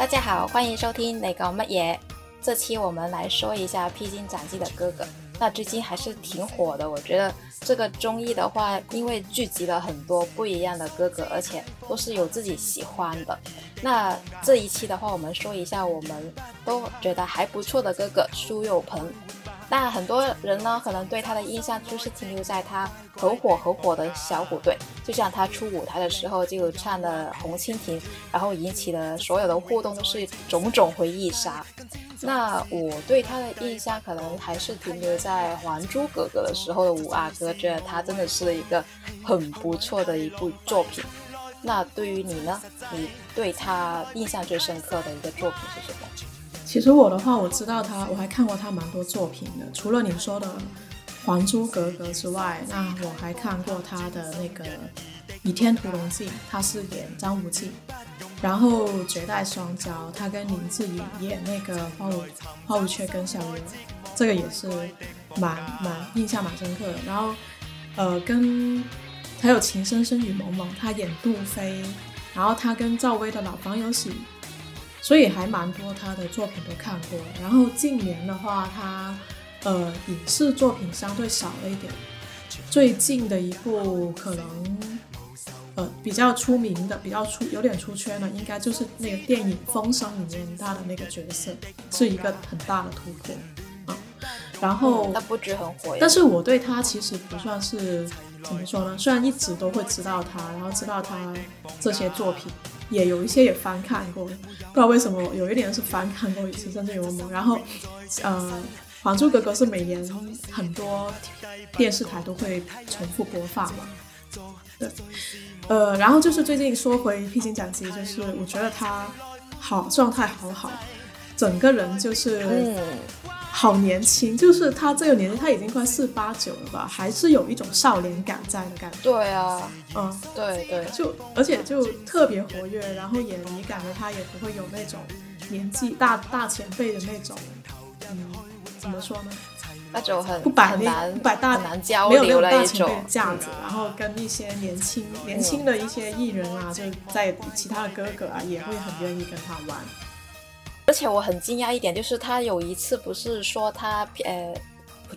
大家好，欢迎收听那个乜嘢。这期我们来说一下《披荆斩棘的哥哥》。那最近还是挺火的，我觉得这个综艺的话，因为聚集了很多不一样的哥哥，而且都是有自己喜欢的。那这一期的话，我们说一下我们都觉得还不错的哥哥苏有朋。那很多人呢，可能对他的印象就是停留在他很火很火的小虎队，就像他出舞台的时候就唱的《红蜻蜓》，然后引起的所有的互动都是种种回忆杀。那我对他的印象可能还是停留在《还珠格格》的时候的五阿哥，我觉得他真的是一个很不错的一部作品。那对于你呢？你对他印象最深刻的一个作品是什么？其实我的话，我知道他，我还看过他蛮多作品的。除了你说的《还珠格格》之外，那我还看过他的那个《倚天屠龙记》，他是演张无忌。然后《绝代双骄》，他跟林志颖演那个花无花无缺跟小鱼，这个也是蛮蛮印象蛮深刻的。然后，呃，跟还有《情深深雨蒙蒙》，他演杜飞。然后他跟赵薇的老房有喜。所以还蛮多他的作品都看过，然后近年的话，他呃影视作品相对少了一点。最近的一部可能呃比较出名的、比较出有点出圈的，应该就是那个电影《风声》里面他的那个角色，是一个很大的突破。然后他不止很火，但是我对他其实不算是怎么说呢？虽然一直都会知道他，然后知道他这些作品。也有一些也翻看过，不知道为什么有一点是翻看过一次，甚至有某。然后，呃，《还珠格格》是每年很多电视台都会重复播放嘛。对，呃，然后就是最近说回《披荆斩棘》，就是我觉得他好状态好好，整个人就是。好年轻，就是他这个年纪，他已经快四八九了吧，还是有一种少年感在的感觉。对啊，嗯，对对，就而且就特别活跃，然后也你感觉他也不会有那种年纪大大前辈的那种，嗯，怎么说呢？那种很不摆那不摆大难交流的大前辈架子，然后跟一些年轻年轻的一些艺人啊，就在其他的哥哥啊，也会很愿意跟他玩。而且我很惊讶一点，就是他有一次不是说他呃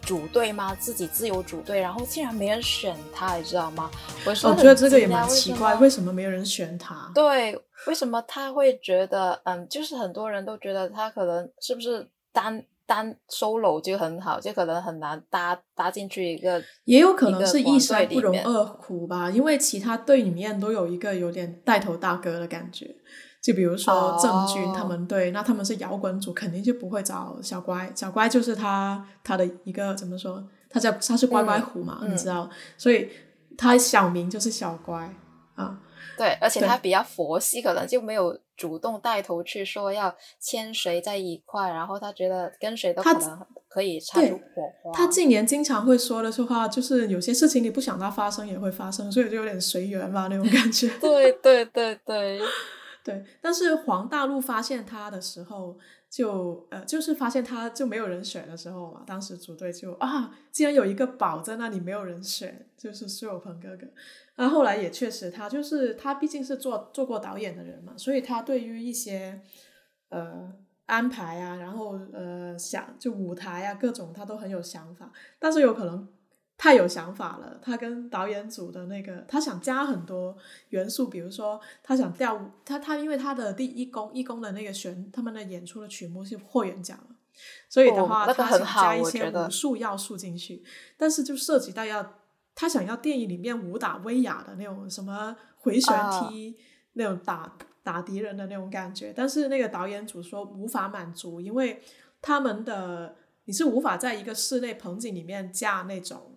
组队吗？自己自由组队，然后竟然没人选他，你知道吗？我觉得这个也蛮奇怪，为什么没有人选他？对，为什么他会觉得嗯，就是很多人都觉得他可能是不是单单 solo 就很好，就可能很难搭搭进去一个，也有可能是一山不容二虎吧，因为其他队里面都有一个有点带头大哥的感觉。就比如说郑钧他们队，那他们是摇滚组，肯定就不会找小乖。小乖就是他他的一个怎么说？他叫他是乖乖虎嘛，你知道？所以他小名就是小乖啊。对，而且他比较佛系，可能就没有主动带头去说要牵谁在一块，然后他觉得跟谁都可能可以擦出火花。他近年经常会说的说话，就是有些事情你不想它发生也会发生，所以就有点随缘嘛那种感觉。对对对对。对，对但是黄大陆发现他的时候，就呃，就是发现他就没有人选的时候嘛，当时组队就啊，竟然有一个宝在那里没有人选，就是苏有朋哥哥。然后后来也确实，他就是他毕竟是做做过导演的人嘛，所以他对于一些呃安排啊，然后呃想就舞台啊各种他都很有想法，但是有可能。太有想法了，他跟导演组的那个，他想加很多元素，比如说他想调他他，因为他的第一公一公的那个选他们的演出的曲目是霍元甲所以的话他想加一些武术要素进去，但是就涉及到要他想要电影里面武打威亚的那种什么回旋踢那种打打敌人的那种感觉，但是那个导演组说无法满足，因为他们的你是无法在一个室内棚景里面架那种。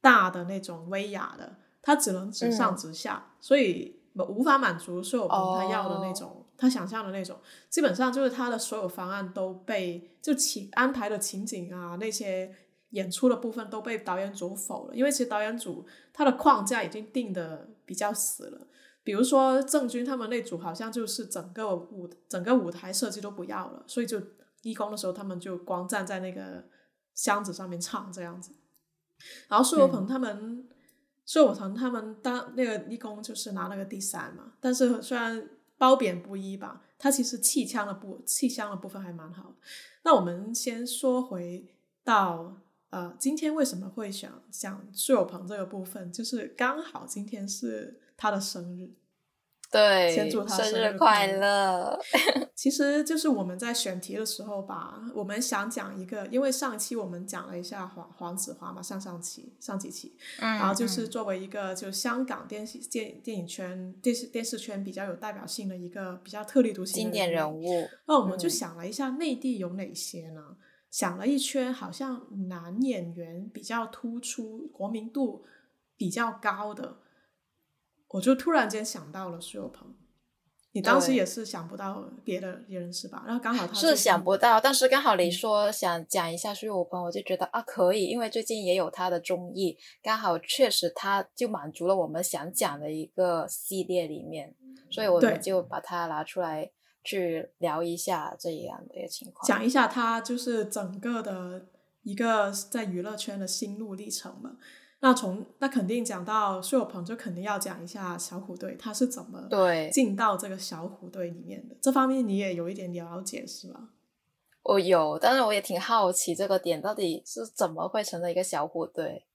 大的那种威亚的，它只能直上直下，所以无法满足苏有朋他要的那种，他想象的那种。基本上就是他的所有方案都被就情安排的情景啊，那些演出的部分都被导演组否了。因为其实导演组他的框架已经定的比较死了。比如说郑钧他们那组好像就是整个舞整个舞台设计都不要了，所以就义工的时候他们就光站在那个箱子上面唱这样子。然后苏有朋他们，苏有朋他们当那个义工就是拿了个第三嘛，但是虽然褒贬不一吧，他其实气腔的部气腔的部分还蛮好。那我们先说回到呃，今天为什么会想讲苏有朋这个部分，就是刚好今天是他的生日。对，先祝他生日快乐。其实就是我们在选题的时候吧，我们想讲一个，因为上期我们讲了一下黄黄子华嘛，上上期上几期，嗯，然后就是作为一个就香港电视电电影圈电视电视圈比较有代表性的一个比较特立独行经典人物，那我们就想了一下内地有哪些呢？想了一圈，好像男演员比较突出、国民度比较高的。我就突然间想到了苏有朋，你当时也是想不到别的人是吧？然后刚好他是想不到，但是刚好你说想讲一下苏有朋，我就觉得啊可以，因为最近也有他的综艺，刚好确实他就满足了我们想讲的一个系列里面，所以我们就把它拿出来去聊一下这样的一个情况，讲一下他就是整个的一个在娱乐圈的心路历程嘛。那从那肯定讲到苏有朋，就肯定要讲一下小虎队他是怎么对进到这个小虎队里面的。这方面你也有一点了解是吧？我有，但是我也挺好奇这个点到底是怎么会成了一个小虎队。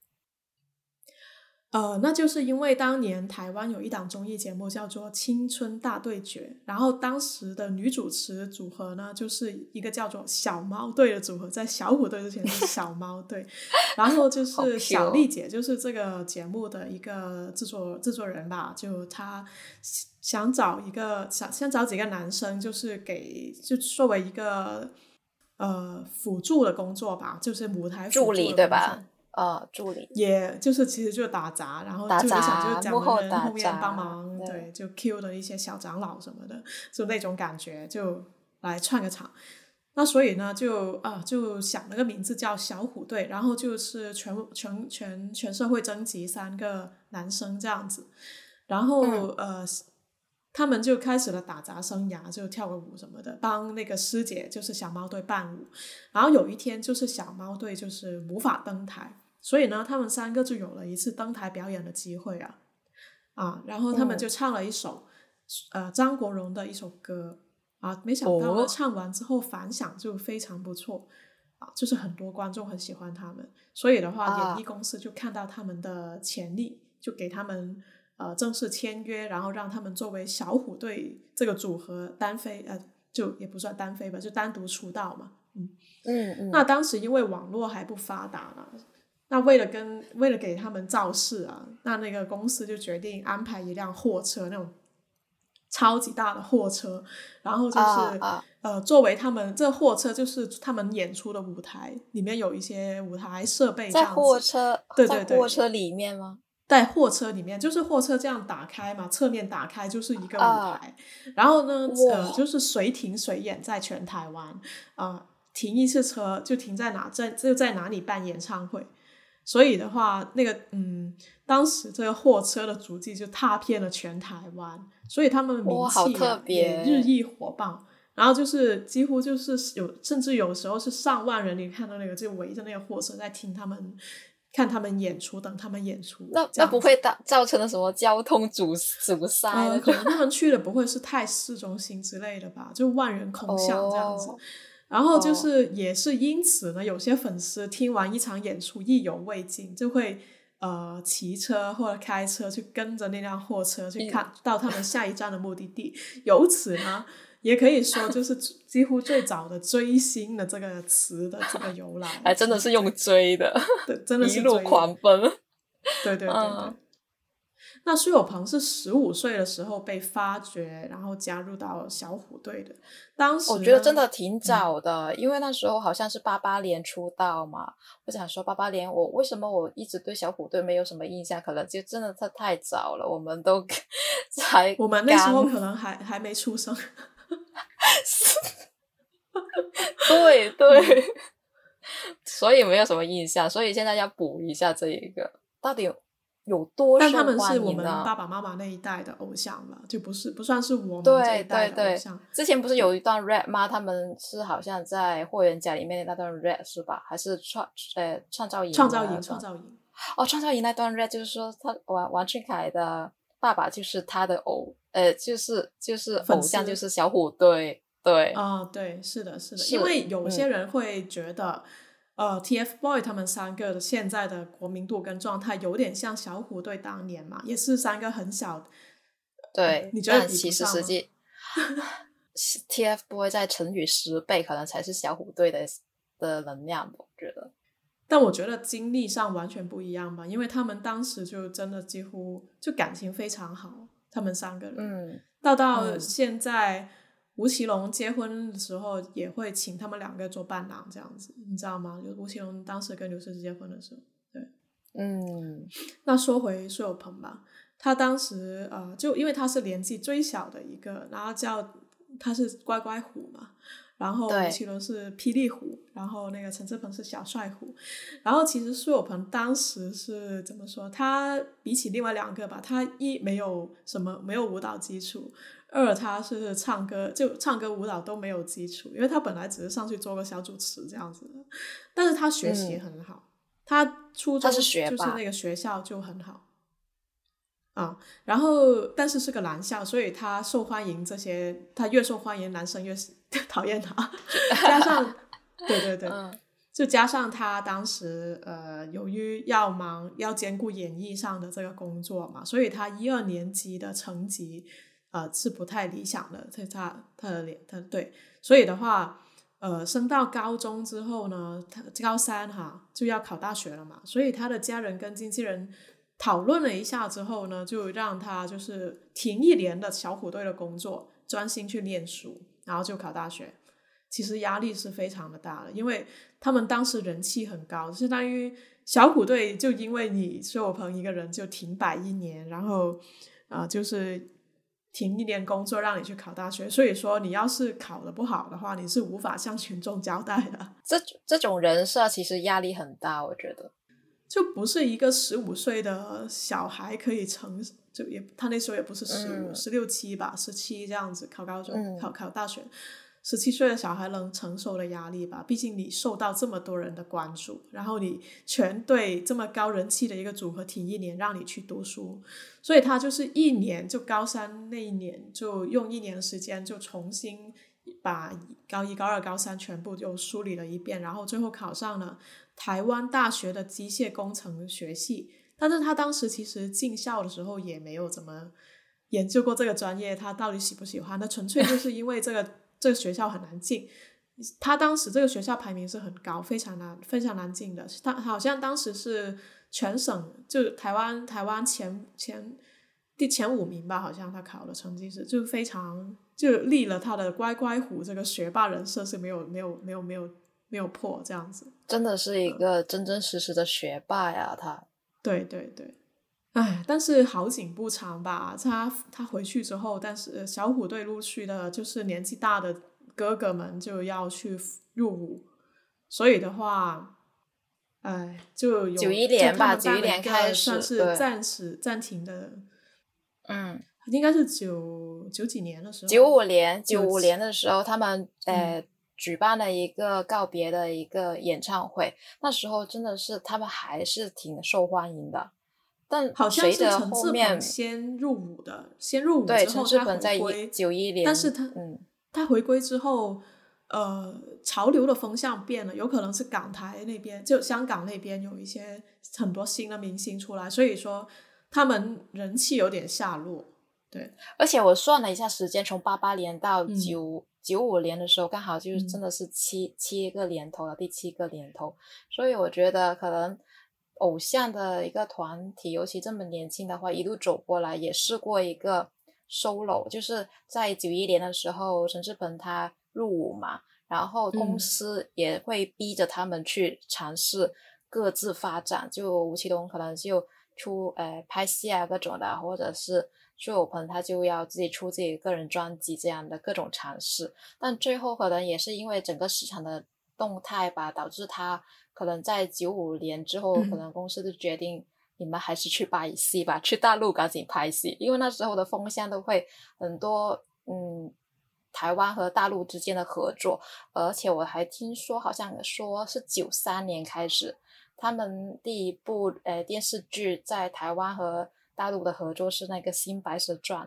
呃，那就是因为当年台湾有一档综艺节目叫做《青春大对决》，然后当时的女主持组合呢，就是一个叫做小猫队的组合，在小虎队之前是小猫队，然后就是小丽姐，就是这个节目的一个制作制作人吧，就她想找一个想先找几个男生，就是给就作为一个呃辅助的工作吧，就是舞台助理对吧？呃，助理，也就是其实就打杂，然后就想就讲的人后面帮忙，对，就 Q 的一些小长老什么的，就那种感觉，就来串个场。那所以呢，就啊，就想了个名字叫小虎队，然后就是全全全全社会征集三个男生这样子，然后呃，他们就开始了打杂生涯，就跳个舞什么的，帮那个师姐就是小猫队伴舞。然后有一天，就是小猫队就是无法登台。所以呢，他们三个就有了一次登台表演的机会啊，啊，然后他们就唱了一首，呃，张国荣的一首歌啊，没想到唱完之后反响就非常不错啊，就是很多观众很喜欢他们，所以的话，演艺公司就看到他们的潜力，就给他们呃正式签约，然后让他们作为小虎队这个组合单飞，呃，就也不算单飞吧，就单独出道嘛，嗯。嗯嗯，那当时因为网络还不发达呢。那为了跟为了给他们造势啊，那那个公司就决定安排一辆货车，那种超级大的货车，然后就是呃，作为他们这货车就是他们演出的舞台，里面有一些舞台设备。在货车，对对对，货车里面吗？在货车里面，就是货车这样打开嘛，侧面打开就是一个舞台，然后呢，呃，就是随停随演，在全台湾啊，停一次车就停在哪，在就在哪里办演唱会。所以的话，那个嗯，当时这个货车的足迹就踏遍了全台湾，所以他们名气也日益火爆。然后就是几乎就是有，甚至有时候是上万人，你看到那个就围着那个货车在听他们看他们演出，等他们演出。那那不会造造成了什么交通阻阻塞？可能他们去的不会是太市中心之类的吧？就万人空巷这样子。然后就是也是因此呢，有些粉丝听完一场演出意犹未尽，就会呃骑车或者开车去跟着那辆货车去看到他们下一站的目的地。由此呢，也可以说就是几乎最早的追星的这个词的这个由来。还真的是用追的，对，真的是一路狂奔。对对对对。那苏有朋是十五岁的时候被发掘，然后加入到小虎队的。当时我觉得真的挺早的，因为那时候好像是八八年出道嘛。我想说八八年，我为什么我一直对小虎队没有什么印象？可能就真的他太早了，我们都 才我们那时候可能还还没出生。对对，所以没有什么印象。所以现在要补一下这一个，到底。有多但他们是我们爸爸妈妈那一代的偶像了，就不是不算是我们这一代的偶像。之前不是有一段 rap 吗？他们是好像在霍元甲里面的那段 rap 是吧？还是创呃创造营？创造营，创造营。哦，创造营那段 rap 就是说他王王俊凯的爸爸就是他的偶呃，就是就是粉偶像就是小虎队，对，啊、对，是的，是的，是因为有嗯些人会觉得，呃，TFBOY 他们三个的现在的国民度跟状态有点像小虎队当年嘛，也是三个很小，对，你觉得其实实际 TFBOY 再乘以十倍，可能才是小虎队的的能量吧，我觉得。但我觉得经历上完全不一样吧，因为他们当时就真的几乎就感情非常好，他们三个人，嗯，到到嗯现在。吴奇隆结婚的时候也会请他们两个做伴郎，这样子，你知道吗？就吴奇隆当时跟刘诗诗结婚的时候，对嗯，那说回苏有朋吧，他当时呃，就因为他是年纪最小的一个，然后叫他是乖乖虎嘛，然后吴奇隆是霹雳虎，然后那个陈志朋是小帅虎，然后其实苏有朋当时是怎么说？他比起另外两个吧，他一没有什么没有舞蹈基础，二他是唱歌就唱歌舞蹈都没有基础，因为他本来只是上去做个小主持这样子的，但是他学习很好，他初中就是那个学校就很好。啊，然后但是是个男校，所以他受欢迎。这些他越受欢迎，男生越 讨厌他。加上，对对对，嗯就加上他当时呃，由于要忙要兼顾演艺上的这个工作嘛，所以他一二年级的成绩呃是不太理想的。他他他的脸他对，所以的话呃，升到高中之后呢，他高三哈就要考大学了嘛，所以他的家人跟经纪人讨论了一下之后呢，就让他就是停一年的小虎队的工作，专心去念书，然后就考大学。其实压力是非常的大的，因为他们当时人气很高，相当于小虎队就因为你苏有朋一个人就停摆一年，然后啊、就是停一年工作让你去考大学，所以说你要是考的不好的话，你是无法向群众交代的。这这种人设其实压力很大，我觉得。就不是一个十五岁的小孩可以承，就也他那时候也不是十五、嗯十六七吧，十七这样子考高中、嗯考考大学，十七岁的小孩能承受的压力吧？毕竟你受到这么多人的关注，然后你全队这么高人气的一个组合停一年让你去读书，所以他就是一年就高三那一年就用一年的时间就重新把高一、高二、高三全部就梳理了一遍，然后最后考上了台湾大学的机械工程学系。但是他当时其实进校的时候也没有怎么研究过这个专业，他到底喜不喜欢？那纯粹就是因为这个这个学校很难进。他当时这个学校排名是很高，非常难非常难进的。他好像当时是全省就台湾台湾前前第前五名吧，好像他考的成绩是就非常就立了他的乖乖虎这个学霸人设是没有没有没有没有没有破这样子。真的是一个真真实实的学霸呀，他。对对对，唉，但是好景不长吧。他他回去之后，但是小虎队陆续的，就是年纪大的哥哥们就要去入伍，所以的话，唉，就有91年吧91就他们办了一个年开始算是暂时暂停的，嗯，应该是九九几年的时候，九五年，九九五年的时候，他们嗯呃、举办了一个告别的一个演唱会，那时候真的是他们还是挺受欢迎的。但好像是陈志先入伍的，先入伍之后他回归，九一年，但是他嗯。他回归之后，呃，潮流的风向变了，有可能是港台那边，就香港那边有一些很多新的明星出来，所以说他们人气有点下落。对，而且我算了一下时间，从八八年到嗯。九九五年的时候，刚好就是嗯。真的是七、七个年头了，第七个年头，所以我觉得可能偶像的一个团体，尤其这么年轻的话，一路走过来，也试过一个 solo，就是在九一年的时候，陈志朋他入伍嘛，然后公嗯。司也会逼着他们去尝试各自发展，就吴奇隆可能就出呃拍戏啊各种的，或者是苏有朋他就要自己出自己个人专辑这样的各种尝试，但最后可能也是因为整个市场的动态吧，导致他可能在九五年之后，嗯可能公司就决定你们还是去拍戏吧，去大陆赶紧拍戏，因为那时候的风向都会很多嗯。台湾和大陆之间的合作，而且我还听说，好像说是九三年开始，他们第一部呃电视剧在台湾和大陆的合作是那个《新白蛇传》，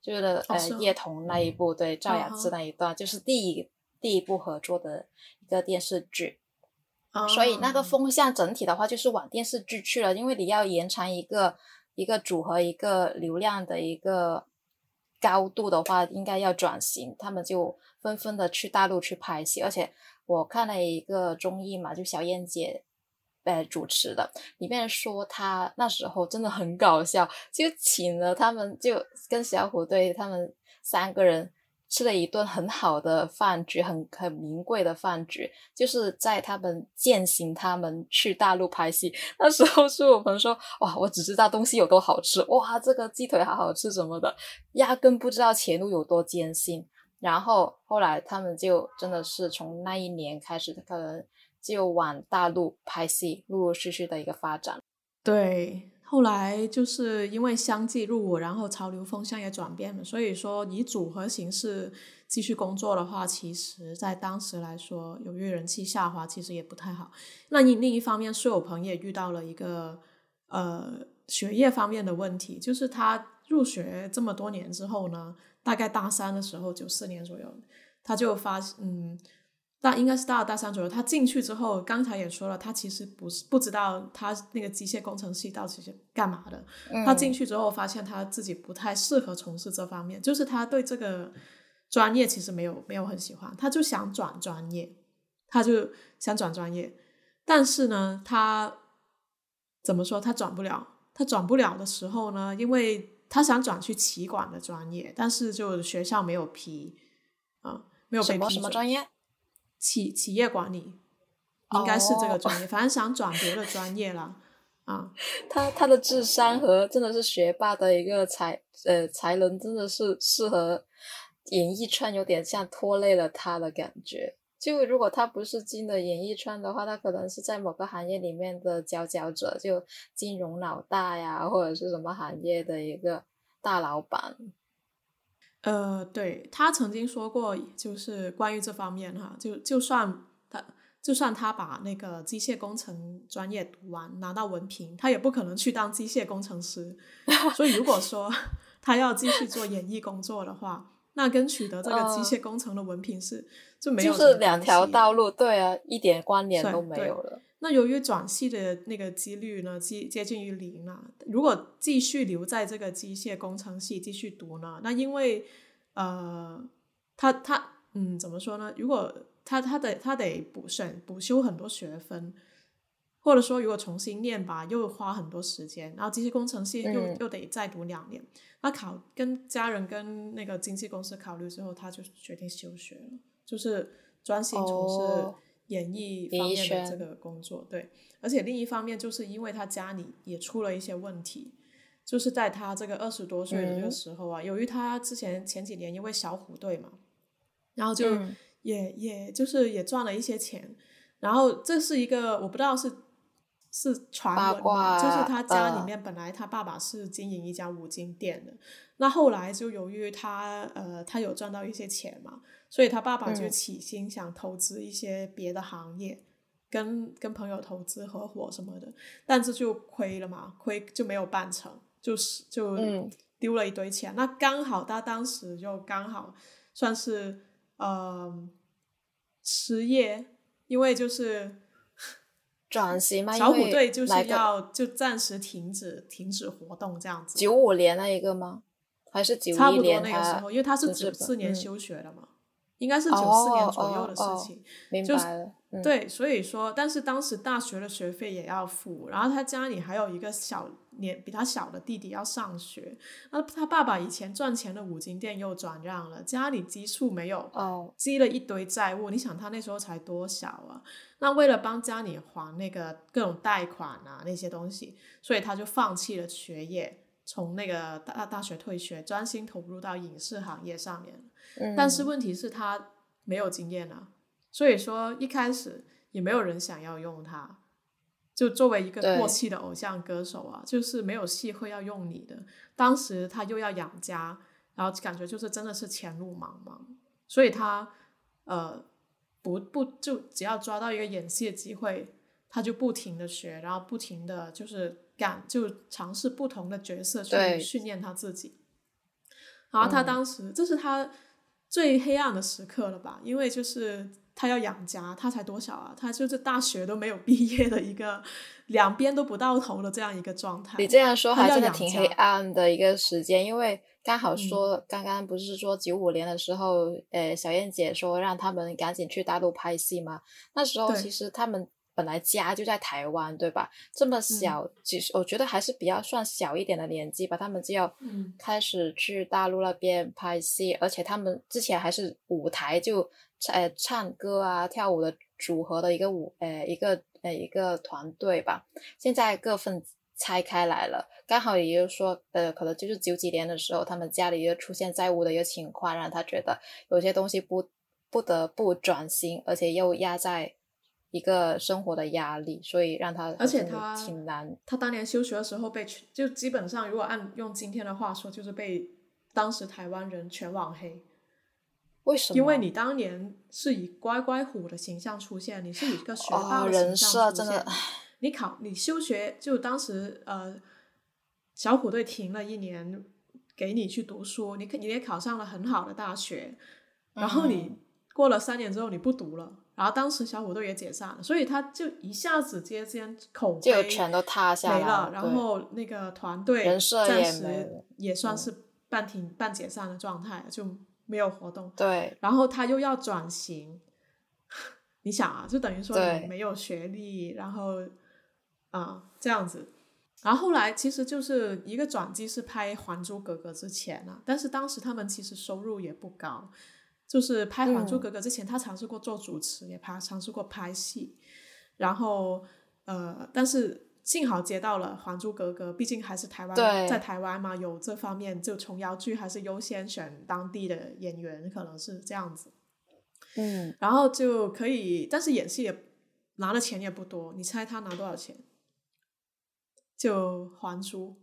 就是呃叶童那一部，对赵雅芝那一段，就是第一第一部合作的一个电视剧。所以那个风向整体的话，就是往电视剧去了，因为你要延长一个一个组合一个流量的一个高度的话，应该要转型，他们就纷纷的去大陆去拍戏。而且我看了一个综艺嘛，就小燕姐呃主持的，里面说她那时候真的很搞笑，就请了他们，就跟小虎队他们三个人。吃了一顿很好的饭局，很很名贵的饭局，就是在他们践行他们去大陆拍戏那时候，是我们说哇，我只知道东西有多好吃，哇，这个鸡腿好好吃什么的，压根不知道前路有多艰辛。然后后来他们就真的是从那一年开始，可能就往大陆拍戏，陆陆续续的一个发展。对。后来就是因为相继入伍，然后潮流风向也转变了，所以说以组合形式继续工作的话，其实在当时来说，由于人气下滑，其实也不太好。那你另一方面，苏有朋也遇到了一个呃学业方面的问题，就是他入学这么多年之后呢，大概大三的时候，九四年左右，他就发嗯。大应该是大二大三左右，他进去之后，刚才也说了，他其实不是不知道他那个机械工程系到底是干嘛的。他进去之后发现他自己不太适合从事这方面，就是他对这个专业其实没有没有很喜欢，他就想转专业，他就想转专业，但是呢，他怎么说他转不了？他转不了的时候呢，因为他想转去企管的专业，但是就学校没有批啊，没有被批。什么专业？企企业管理应该是这个专业，反正想转别的专业了啊。他他的智商和真的是学霸的一个才呃才能，真的是适合演艺圈，有点像拖累了他的感觉。就如果他不是进的演艺圈的话，他可能是在某个行业里面的佼佼者，就金融老大呀，或者是什么行业的一个大老板。呃，对他曾经说过，就是关于这方面哈，就就算他就算他把那个机械工程专业读完，拿到文凭，他也不可能去当机械工程师。所以如果说 他要继续做演艺工作的话，那跟取得这个机械工程的文凭是就没有就是两条道路，对啊，一点关联都没有了。那由于转系的那个几率呢，接接近于零了。如果继续留在这个机械工程系继续读呢，那因为呃，他他嗯，怎么说呢？如果他他得他得补选补修很多学分，或者说如果重新念吧，又花很多时间。然后机械工程系又又得再读两年。那考跟家人跟那个经纪公司考虑之后，他就决定休学了，就是专心从事。演艺方面的这个工作，对，而且另一方面就是因为他家里也出了一些问题，就是在他这个二十多岁的这个时候啊，由于他之前前几年因为小虎队嘛，然后就也也就是也赚了一些钱，然后这是一个我不知道是是传闻嘛，就是他家里面本来他爸爸是经营一家五金店的，那后来就由于他呃他有赚到一些钱嘛。所以他爸爸就起心想投资一些别的行业，跟跟朋友投资合伙什么的，但是就亏了嘛，亏就没有办成，就是就丢了一堆钱。那刚好他当时就刚好算是呃失业，因为就是 转型嘛，小虎队就是要就暂时停止停止活动这样子。九五年那一个吗？还是九差不多那个时候，因为他是九四年休学的嘛。应该是九四年左右的事情，明白了。对，所以说，但是当时大学的学费也要付，然后他家里还有一个小年比他小的弟弟要上学，那他爸爸以前赚钱的五金店又转让了，家里积蓄没有，哦积了一堆债务。你想他那时候才多小啊？那为了帮家里还那个各种贷款啊那些东西，所以他就放弃了学业，从那个大大学退学，专心投入到影视行业上面。但是问题是，他没有经验啊，所以说一开始也没有人想要用他。就作为一个过气的偶像歌手啊，就是没有戏会要用你的。当时他又要养家，然后感觉就是真的是前路茫茫，所以他呃不不就只要抓到一个演戏的机会，他就不停的学，然后不停的就是干，就尝试不同的角色去训练他自己。然后他当时这是他最黑暗的时刻了吧？因为就是他要养家，他才多少啊？他就是大学都没有毕业的一个，两边都不到头的这样一个状态。你这样说还真的挺黑暗的一个时间，因为刚好嗯说、刚刚不是说九五年的时候，呃，小燕姐说让他们赶紧去大陆拍戏嘛？那时候其实他们本来家就在台湾，对吧？这么小，其实我觉得还是比较算小一点的年纪吧，他们就要嗯。开始去大陆那边拍戏，而且他们之前还是舞台就呃唱歌啊跳舞的组合的一个舞呃一个呃一个团队吧，现在各份拆开来了，刚好也就是说，呃，可能就是九几年的时候，他们家里又出现债务的一个情况，让他觉得有些东西不不得不转型，而且又压在一个生活的压力，所以让他而且他挺难。他当年休学的时候被就基本上，如果按用今天的话说，就是被当时台湾人全网黑。为什么？因为你当年是以乖乖虎的形象出现，你是以一个学霸哦，的人形象出现。设真的，你考你休学，就当时呃，小虎队停了一年，给你去读书，你可你也考上了很好的大学，然后你嗯过了三年之后你不读了，然后当时小虎队也解散了，所以他就一下子之间口就碑全都塌下来没了，然后那个团队人设暂时也算是半停半解散的状态，就没有活动。对然后他又要转型，你想啊，就等于说你没有学历，然后啊、这样子，然后后来其实就是一个转机是拍《还珠格格》之前啊，但是当时他们其实收入也不高，就是拍《还珠嗯格格》之前，他尝试过做主持，也拍尝试过拍戏，然后呃，但是。幸好接到了《还珠格格》，毕竟还是台湾，在台湾嘛，有这方面就琼瑶剧还是优先选当地的演员，可能是这样子。嗯，然后就可以，但是演戏也拿的钱也不多，你猜他拿多少钱？就还珠，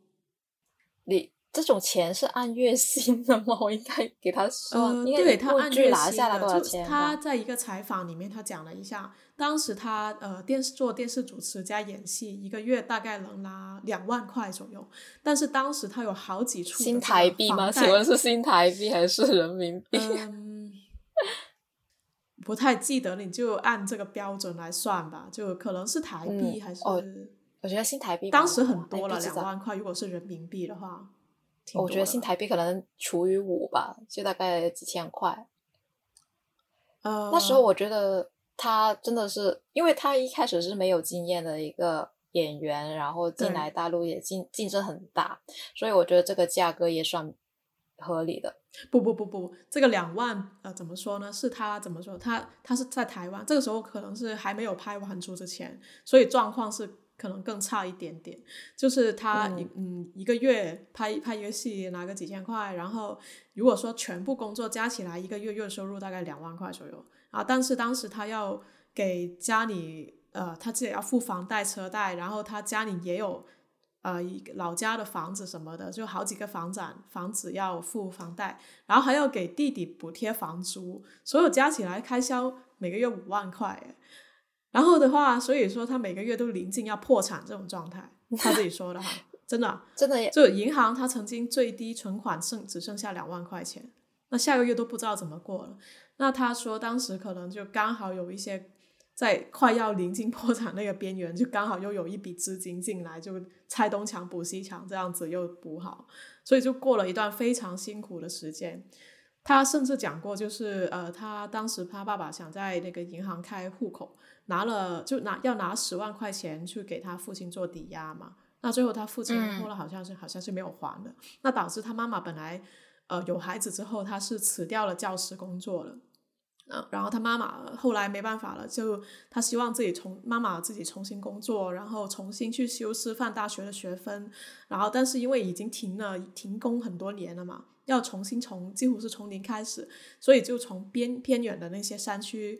你这种钱是按月薪的吗？我应该给他算，呃，应该一对他按月薪拿下来多的，就少钱？他在一个采访里面，他讲了一下，当时他呃电视做电视主持加演戏，一个月大概能拿两万块左右，但是当时他有好几处新台币吗？请问是新台币还是人民币？嗯，不太记得了，你就按这个标准来算吧，就可能是台币嗯还是、哦我觉得新台币当时很多了，两万块，如果是人民币的话，挺我觉得新台币可能除以五吧，就大概几千块。嗯那时候我觉得他真的是，因为他一开始是没有经验的一个演员，然后进来大陆也竞竞争很大，所以我觉得这个价格也算合理的。不不不不，这个两万呃怎么说呢？是他怎么说？他他是在台湾，这个时候可能是还没有拍《完出》之前，所以状况是可能更差一点点。就是他一嗯一个月拍拍一个戏拿个几千块，然后如果说全部工作加起来，一个月月收入大概两万块左右啊。但是当时他要给家里呃他自己要付房贷车贷，然后他家里也有。呃，一老家的房子什么的，就好几个房产，房子要付房贷，然后还要给弟弟补贴房租，所有加起来开销每个月五万块哎。然后的话，所以说他每个月都临近要破产这种状态，他自己说的哈，真的啊、真的就银行他曾经最低存款剩只剩下两万块钱，那下个月都不知道怎么过了。那他说当时可能就刚好有一些在快要临近破产那个边缘，就刚好又有一笔资金进来，就拆东墙补西墙，这样子又补好，所以就过了一段非常辛苦的时间。他甚至讲过，就是呃，他当时他爸爸想在那个银行开户口，拿了就拿要拿十万块钱去给他父亲做抵押嘛。那最后他父亲嗯后来好像是、好像是没有还的，那导致他妈妈本来呃有孩子之后，他是辞掉了教师工作了。嗯，然后他妈妈后来没办法了，就他希望自己重妈妈自己重新工作，然后重新去修师范大学的学分，然后但是因为已经停了停工很多年了嘛，要重新从几乎是从零开始，所以就从边偏远的那些山区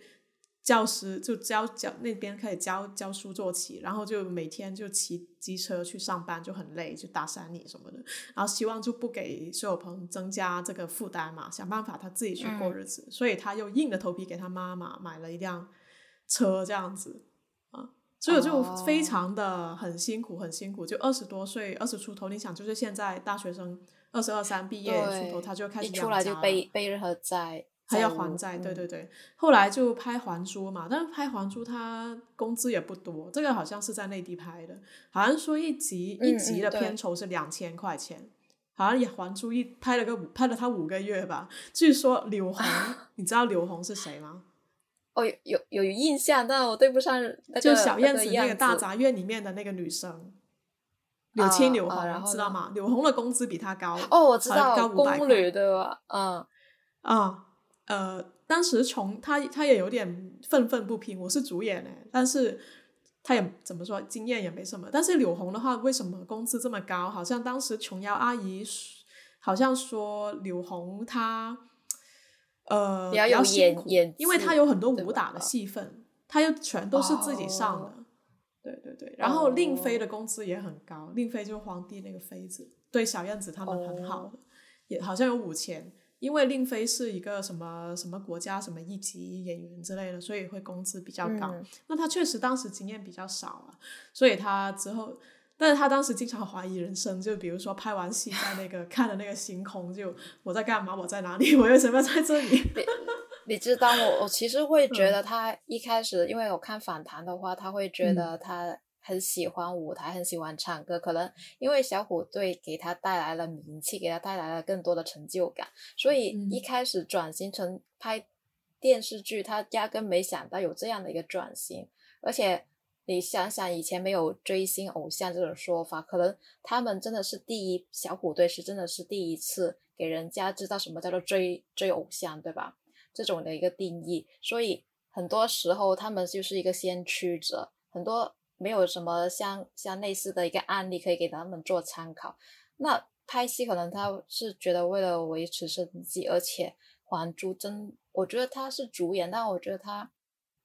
教师就教教那边开始教教书做起，然后就每天就骑机车去上班，就很累，就打山里什么的。然后希望就不给苏有朋增加这个负担嘛，想办法他自己去过日子，所以他又硬着头皮给他妈妈买了一辆车这样子啊。所以我就非常的很辛苦，很辛苦。就二十多岁，二十出头，你想，就是现在大学生二十二三毕业出头，他就开始一出来就背背任何债。还要还债，对对对。后来就拍《还珠》嘛，但是拍《还珠》他工资也不多，这个好像是在内地拍的，好像说一集一集的片酬是两千块钱，好像也《还珠》一拍了个五拍了他五个月吧。据说柳红，你知道柳红是谁吗？哦，有有有印象，但我对不上那个就小燕子那个大杂院里面的那个女生，柳青柳红，知道吗？柳红的工资比他高哦，我知道，高宫女对吧？嗯啊。呃，当时琼他他也有点愤愤不平，我是主演呢，但是他也怎么说，经验也没什么。但是柳红的话，为什么工资这么高？好像当时琼瑶阿姨好像说柳红她呃比较因为她有很多武打的戏份，她又全都是自己上的。对对对，然后令妃的工资也很高，令妃就是皇帝那个妃子，对小燕子他们很好的，也好像有五千。因为令妃是一个什么什么国家什么一级演员之类的，所以会工资比较高。那他确实当时经验比较少啊，所以他之后，但是他当时经常怀疑人生，就比如说拍完戏在那个 看的那个星空，就我在干嘛？我在哪里？我为什么要在这里？你知道我我其实会 觉得他一开始，因为我看访谈的话，他会觉得他。很喜欢舞台，很喜欢唱歌，可能因为小虎队给他带来了名气，给他带来了更多的成就感，所以一开始转型成拍电视剧，他压根没想到有这样的一个转型。而且你想想，以前没有追星偶像这种说法，可能他们真的是第一，小虎队是真的是第一次给人家知道什么叫做追追偶像，对吧？这种的一个定义，所以很多时候他们就是一个先驱者，很多。没有什么像像类似的一个案例可以给他们做参考。那拍戏可能他是觉得为了维持生计，而且《还珠》真，我觉得他是主演，但我觉得他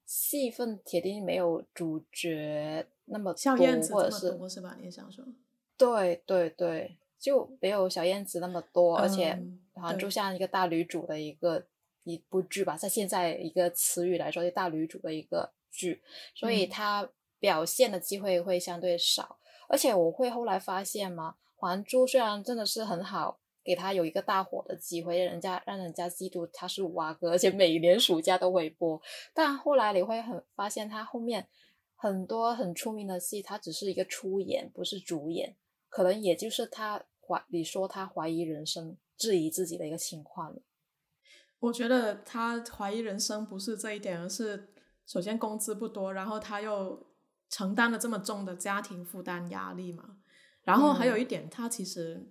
戏份铁定没有主角那么多，或者是是吧？你想说？对对对，就没有小燕子那么多，而且《还珠》像一个大女主的一个一部剧吧，在现在一个词语来说，就大女主的一个剧，所以他。表现的机会会相对少，而且我会后来发现嘛，《还珠》虽然真的是很好，给他有一个大火的机会，人家让人家记住他是五阿哥，而且每年暑假都会播。但后来你会很发现，他后面很多很出名的戏，他只是一个出演，不是主演，可能也就是他怀你说他怀疑人生、质疑自己的一个情况了。我觉得他怀疑人生不是这一点，而是首先工资不多，然后他又。承担了这么重的家庭负担压力嘛，然后还有一点，他其实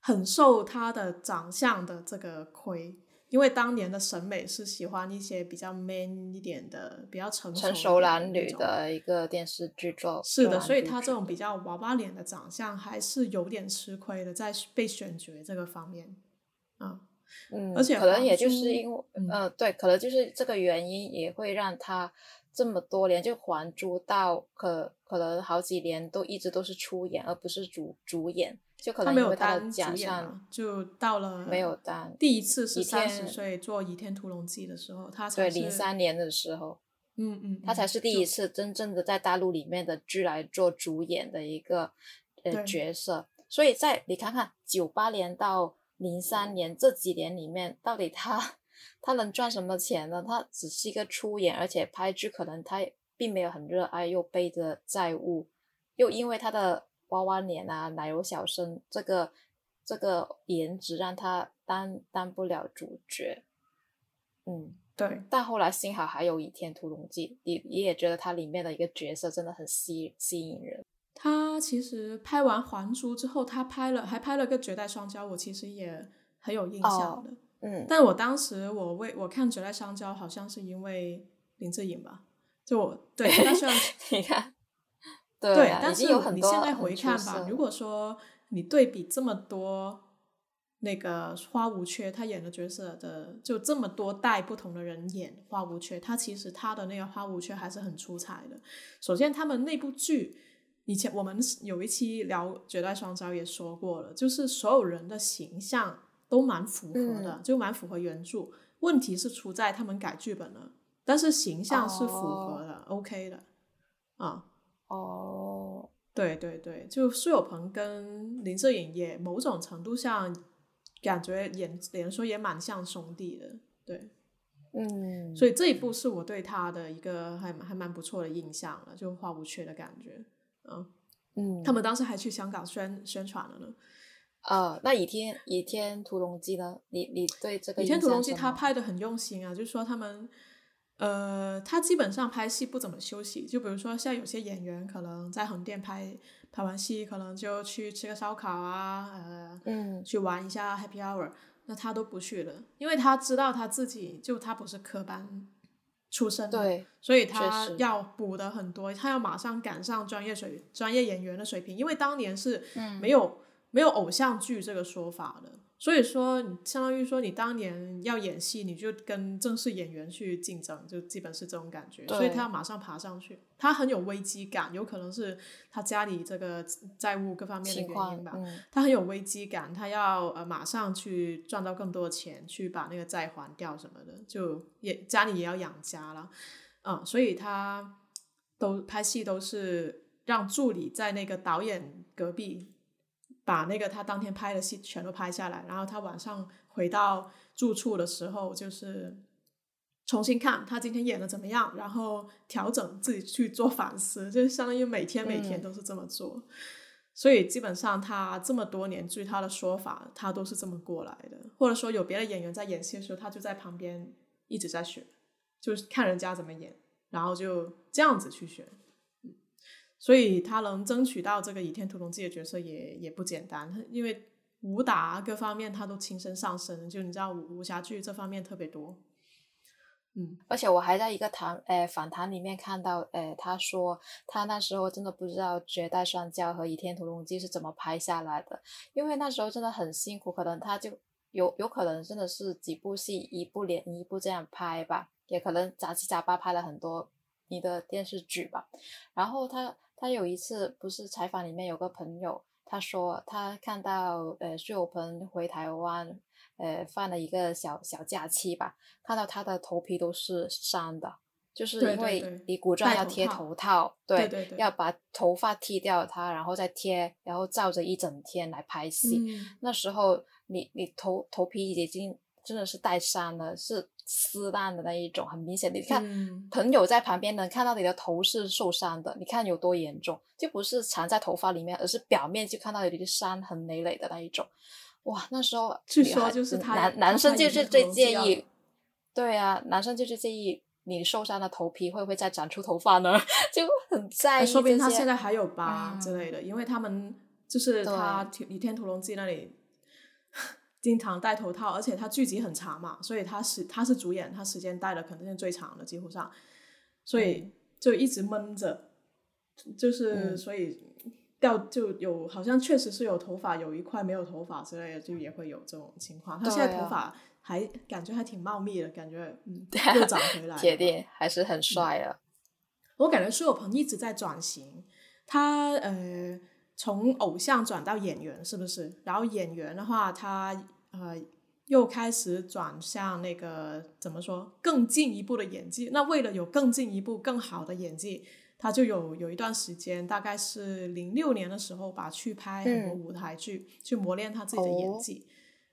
很受他的长相的这个亏，因为当年的审美是喜欢一些比较 man 一点的、比较成熟成熟男女的一个电视剧作。是的，所以他这种比较娃娃脸的长相还是有点吃亏的，在被选角这个方面，啊，嗯，而且可能也就是因为，呃，对，可能就是这个原因也会让他。这么多年就还珠到可可能好几年都一直都是出演而不是主主演，就可能因为他的奖项就到了没有单。第一次是三十岁做《倚天屠龙记》的时候，他才对零三年的时候，嗯嗯，他才是第一次真正的在大陆里面的剧来做主演的一个呃角色。所以在你看看九八年到零三年这几年里面，到底他。他能赚什么钱呢？他只是一个出演，而且拍剧可能他并没有很热爱，又背着债务，又因为他的娃娃脸啊、奶油小生这个这个颜值让他当当不了主角。嗯，对。但后来幸好还有《倚天屠龙记》，你你也觉得他里面的一个角色真的很吸吸引人。他其实拍完《还珠》之后，他拍了还拍了个《绝代双骄》，我其实也很有印象的。嗯，但我当时我为我看《绝代双骄》，好像是因为林志颖吧，就我对，但是你看，对，但是你现在回看吧，如果说你对比这么多那个花无缺他演的角色的，就这么多代不同的人演花无缺，他其实他的那个花无缺还是很出彩的。首先，他们那部剧以前我们有一期聊《绝代双骄》也说过了，就是所有人的形象。都蛮符合的，就蛮符合原著。问题是出在他们改剧本了，但是形象是符合的，OK 的。啊。哦，对对对，就苏有朋跟林志颖也某种程度上感觉演连说也蛮像兄弟的，对，嗯，所以这一部是我对他的一个还还蛮不错的印象了，就花无缺的感觉，嗯嗯，他们当时还去香港宣宣传了呢。呃，那《倚天倚天屠龙记》呢？你你对这个《倚天屠龙记》他拍的很用心啊，就是说他们，呃，他基本上拍戏不怎么休息。就比如说像有些演员可能在横店拍拍完戏，可能就去吃个烧烤啊，呃，嗯，去玩一下 Happy Hour，那他都不去了，因为他知道他自己就他不是科班出身的，对，所以他要补的很多，他要马上赶上专业水专业演员的水平，因为当年是没有。没有偶像剧这个说法的，所以说相当于说你当年要演戏，你就跟正式演员去竞争，就基本是这种感觉。所以他要马上爬上去，他很有危机感，有可能是他家里这个债务各方面的原因吧。他很有危机感，他要呃马上去赚到更多的钱，去把那个债还掉什么的，就也家里也要养家了，嗯，所以他都拍戏都是让助理在那个导演隔壁。把那个他当天拍的戏全都拍下来，然后他晚上回到住处的时候，就是重新看他今天演的怎么样，然后调整自己去做反思，就相当于每天每天都是这么做。所以基本上他这么多年，据他的说法，他都是这么过来的。或者说有别的演员在演戏的时候，他就在旁边一直在学，就是看人家怎么演，然后就这样子去学。所以他能争取到这个《倚天屠龙记》的角色也也不简单，因为武打各方面他都亲身上身，就你知道武侠剧这方面特别多。嗯，而且我还在一个谈诶访谈里面看到，诶他说他那时候真的不知道《绝代双骄》和《倚天屠龙记》是怎么拍下来的，因为那时候真的很辛苦，可能他就有有可能真的是几部戏一部连一部这样拍吧，也可能杂七杂八拍了很多你的电视剧吧，然后他。他有一次不是采访里面有个朋友，他说他看到呃苏有朋回台湾，呃放了一个小小假期吧，看到他的头皮都是伤的，就是因为你古装要贴头套，对，要把头发剃掉它，然后再贴，然后照着一整天来拍戏。那时候你你头头皮已经真的是带伤的，是。撕烂的那一种，很明显。你看，朋友在旁边能看到你的头是受伤的，你看有多严重，就不是藏在头发里面，而是表面就看到有一个伤痕累累的那一种。哇，那时候据说就是他男男生就是最介意，对啊，男生就是介意你受伤的头皮会不会再长出头发呢？就很在意。说不定他现在还有疤之类的，因为他们就是他《倚天屠龙记》那里。经常戴头套，而且他剧集很长嘛，所以他是他是主演，他时间戴的肯定是最长的，几乎上，所以就一直闷着，就是所以掉就有好像确实是有头发有一块没有头发之类的，就也会有这种情况。他现在头发还感觉还挺茂密的，感觉嗯又长回来，铁定还是很帅啊。我感觉苏有朋一直在转型，他呃。从偶像转到演员是不是？然后演员的话，他呃又开始转向那个怎么说更进一步的演技。那为了有更进一步更好的演技，他就有有一段时间，大概是零六年的时候吧，去拍很多舞台剧，去磨练他自己的演技。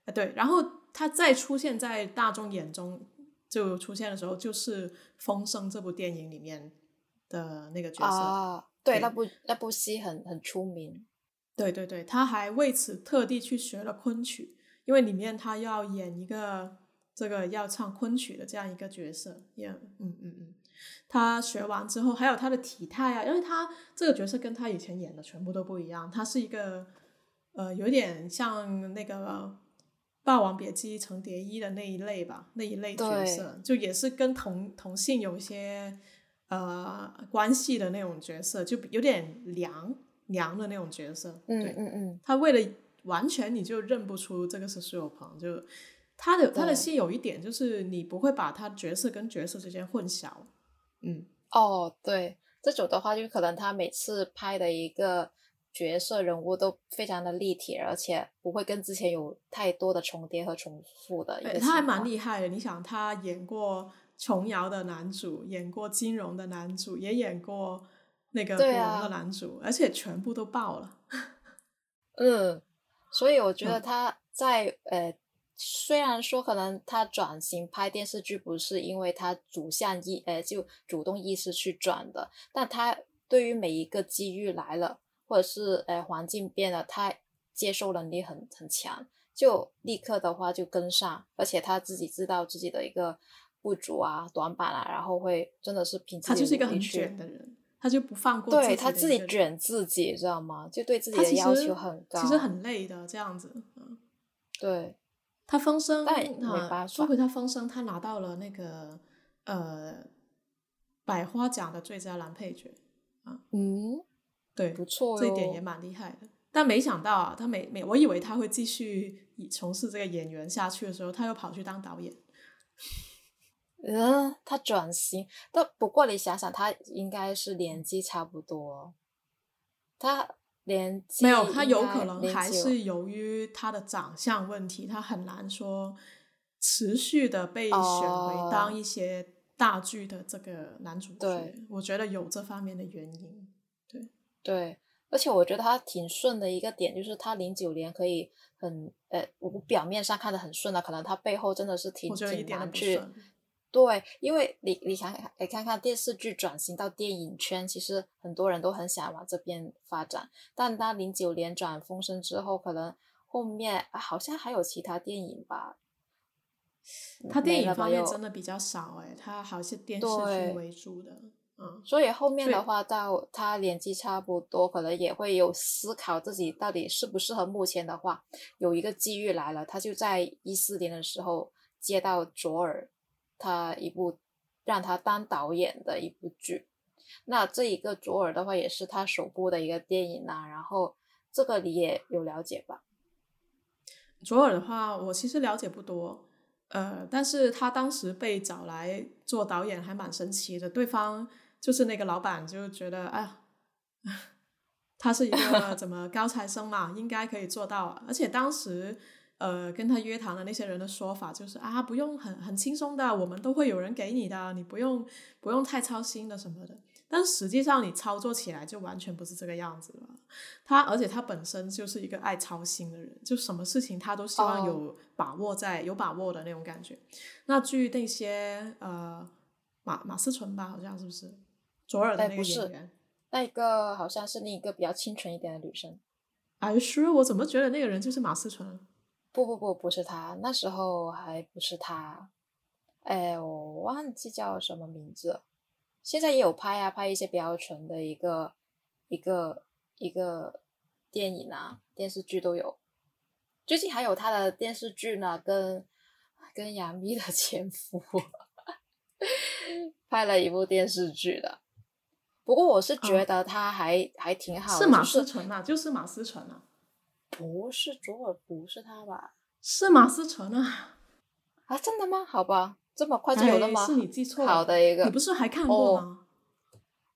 啊，对。然后他再出现在大众眼中，就出现的时候，就是《风声》这部电影里面的那个角色。对，那部那部戏很很出名。对对对，他还为此特地去学了昆曲，因为里面他要演一个这个要唱昆曲的这样一个角色。也，嗯嗯嗯，他学完之后，还有他的体态啊，因为他这个角色跟他以前演的全部都不一样。他是一个呃，有点像那个《霸王别姬》程蝶衣的那一类吧，那一类角色，就也是跟同同性有些。呃，关系的那种角色就有点娘娘的那种角色，嗯嗯嗯，他为了完全你就认不出这个是苏有朋，就他的他的戏有一点就是你不会把他角色跟角色之间混淆，嗯，哦，对，这种的话就可能他每次拍的一个角色人物都非常的立体，而且不会跟之前有太多的重叠和重复的，对，他还蛮厉害的，你想他演过。琼瑶的男主演过金融的男主，也演过那个古龙的男主，而且全部都爆了。嗯，所以我觉得嗯他在、呃，虽然说可能他转型拍电视剧不是因为他主向意呃就主动意识去转的，但他对于每一个机遇来了，或者是呃环境变了，他接受能力很很强，就立刻的话就跟上，而且他自己知道自己的一个不足啊、短板啊，然后会真的是凭自己他就是一个很卷的人，他就不放过对己他自己卷自己，知道吗？就对自己的要求很高，其实很累的这样子。嗯，对。他风声说回他风声，他拿到了那个呃百花奖的最佳男配角，嗯，对，不错哟这一点也蛮厉害的。但没想到啊，他没没，我以为他会继续以从事这个演员下去的时候，他又跑去当导演。嗯，他转型，但不过你想想，他应该是年纪差不多，他年纪没有，他有可能还是由于他的长相问题，他很难说持续的被选为当哦一些大剧的这个男主角。对我觉得有这方面的原因。对对，而且我觉得他挺顺的一个点就是他零九年可以很呃，我表面上看的很顺的，可能他背后真的是挺挺难去顺。对，因为你你想你看看电视剧转型到电影圈，其实很多人都很想往这边发展，但他零九年转风声之后，可能后面、啊好像还有其他电影吧。他电影方面真的比较少哎，他还是电视剧为主的。嗯，所以后面的话，到他年纪差不多，可能也会有思考自己到底适不适合。目前的话，有一个机遇来了，他就在一四年的时候接到卓尔他一部让他当导演的一部剧。那这一个卓尔的话，也是他首部的一个电影呐、然后这个你也有了解吧？卓尔的话，我其实了解不多。呃，但是他当时被找来做导演还蛮神奇的，对方就是那个老板就觉得，哎呀，他是一个 怎么高材生嘛，应该可以做到啊。而且当时，呃，跟他约谈的那些人的说法就是啊，不用很很轻松的，我们都会有人给你的，你不用不用太操心的什么的。但实际上你操作起来就完全不是这个样子了。他而且他本身就是一个爱操心的人，就什么事情他都希望哦有把握在、有把握的那种感觉。那据那些呃马马思纯吧，好像是不是左耳的那个哎不是演员？那个好像是另一个比较清纯一点的女生。哎，是我怎么觉得那个人就是马思纯？不不不，不是他，那时候还不是他，哎，我忘记叫什么名字了。现在也有拍啊，拍一些比较纯的一个一个一个电影啊，电视剧都有。最近还有他的电视剧呢，跟跟杨幂的 前夫拍了一部电视剧的。不过我是觉得他还、还挺好的，是马思纯啊，就是马思纯啊，不是卓尔，不是他吧？是马思纯啊。啊，真的吗？好吧，这么快就有了吗哎是你记错了好的一个。你不是还看过哦吗？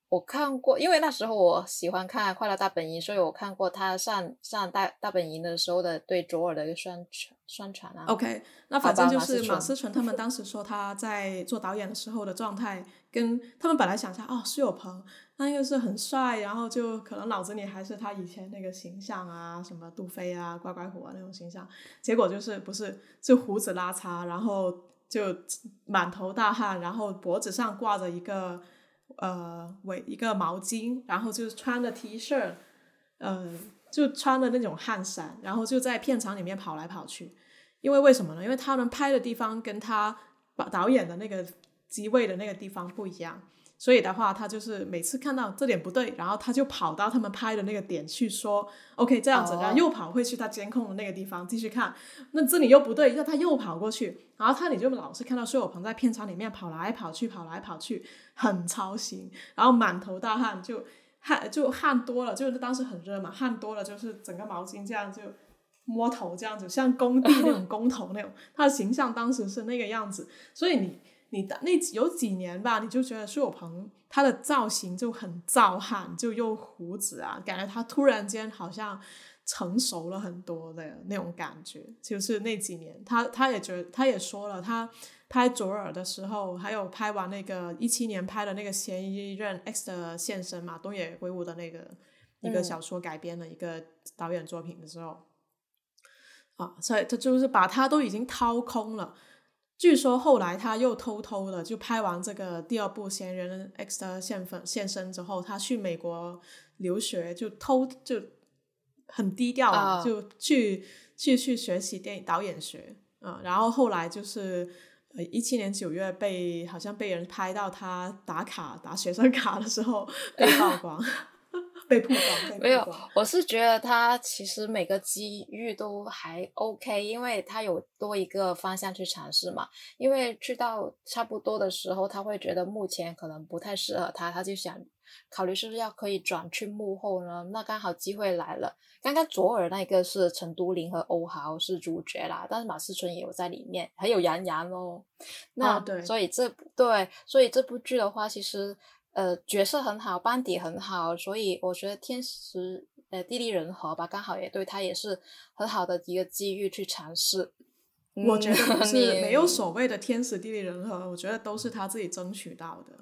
我看过，因为那时候我喜欢看《快乐大本营》，所以我看过他上上大大本营的时候的对卓尔的一个宣传宣传啊。OK，那反正就是马思纯他们当时说他在做导演的时候的状态，跟他们本来想象哦，苏有朋那又是很帅，然后就可能脑子里还是他以前那个形象啊，什么杜飞啊、乖乖虎啊那种形象，结果就是不是就胡子拉碴，然后就满头大汗，然后脖子上挂着一个呃围一个毛巾，然后就穿着 T 恤，呃，就穿的那种汗衫，然后就在片场里面跑来跑去。因为为什么呢？因为他们拍的地方跟他把导演的那个机位的那个地方不一样，所以的话，他就是每次看到这点不对，然后他就跑到他们拍的那个点去说 OK 这样子，哦然后又跑回去他监控的那个地方继续看。那这里又不对，那他又跑过去，然后他你就老是看到苏有朋在片场里面跑来跑去，跑来跑去，很操心，然后满头大汗，就汗就汗多了，就是当时很热嘛，汗多了就是整个毛巾这样就。摸头这样子，像工地那种工头那种，他的形象当时是那个样子，所以你你的那有几年吧，你就觉得苏有朋他的造型就很壮汉，就又胡子啊，感觉他突然间好像成熟了很多的那种感觉。就是那几年，他他也觉得，他也说了，他拍左耳的时候，还有拍完那个一七年拍的那个嫌疑人 X 的现身嘛，东野圭吾的那个一个小说改编的一个导演作品的时候，啊，所以他就是把他都已经掏空了。据说后来他又偷偷的就拍完这个第二部《嫌疑人 X 的现身》现身之后，他去美国留学，就偷就很低调，就去去去学习电影导演学，嗯，然后后来就是呃一七年九月被好像被人拍到他打卡打学生卡的时候 被曝光。被曝光，没有，我是觉得他其实每个机遇都还 OK，因为他有多一个方向去尝试嘛。因为去到差不多的时候，他会觉得目前可能不太适合他，他就想考虑是不是要可以转去幕后呢？那刚好机会来了。刚刚左耳那个是陈都灵和欧豪是主角啦，但是马思纯也有在里面，还有杨洋哦。那对，所以这对，所以这部剧的话，其实。呃，角色很好，班底很好，所以我觉得天时呃地利人和吧，刚好也对他也是很好的一个机遇去尝试。我觉得 是没有所谓的天时地利人和，我觉得都是他自己争取到的。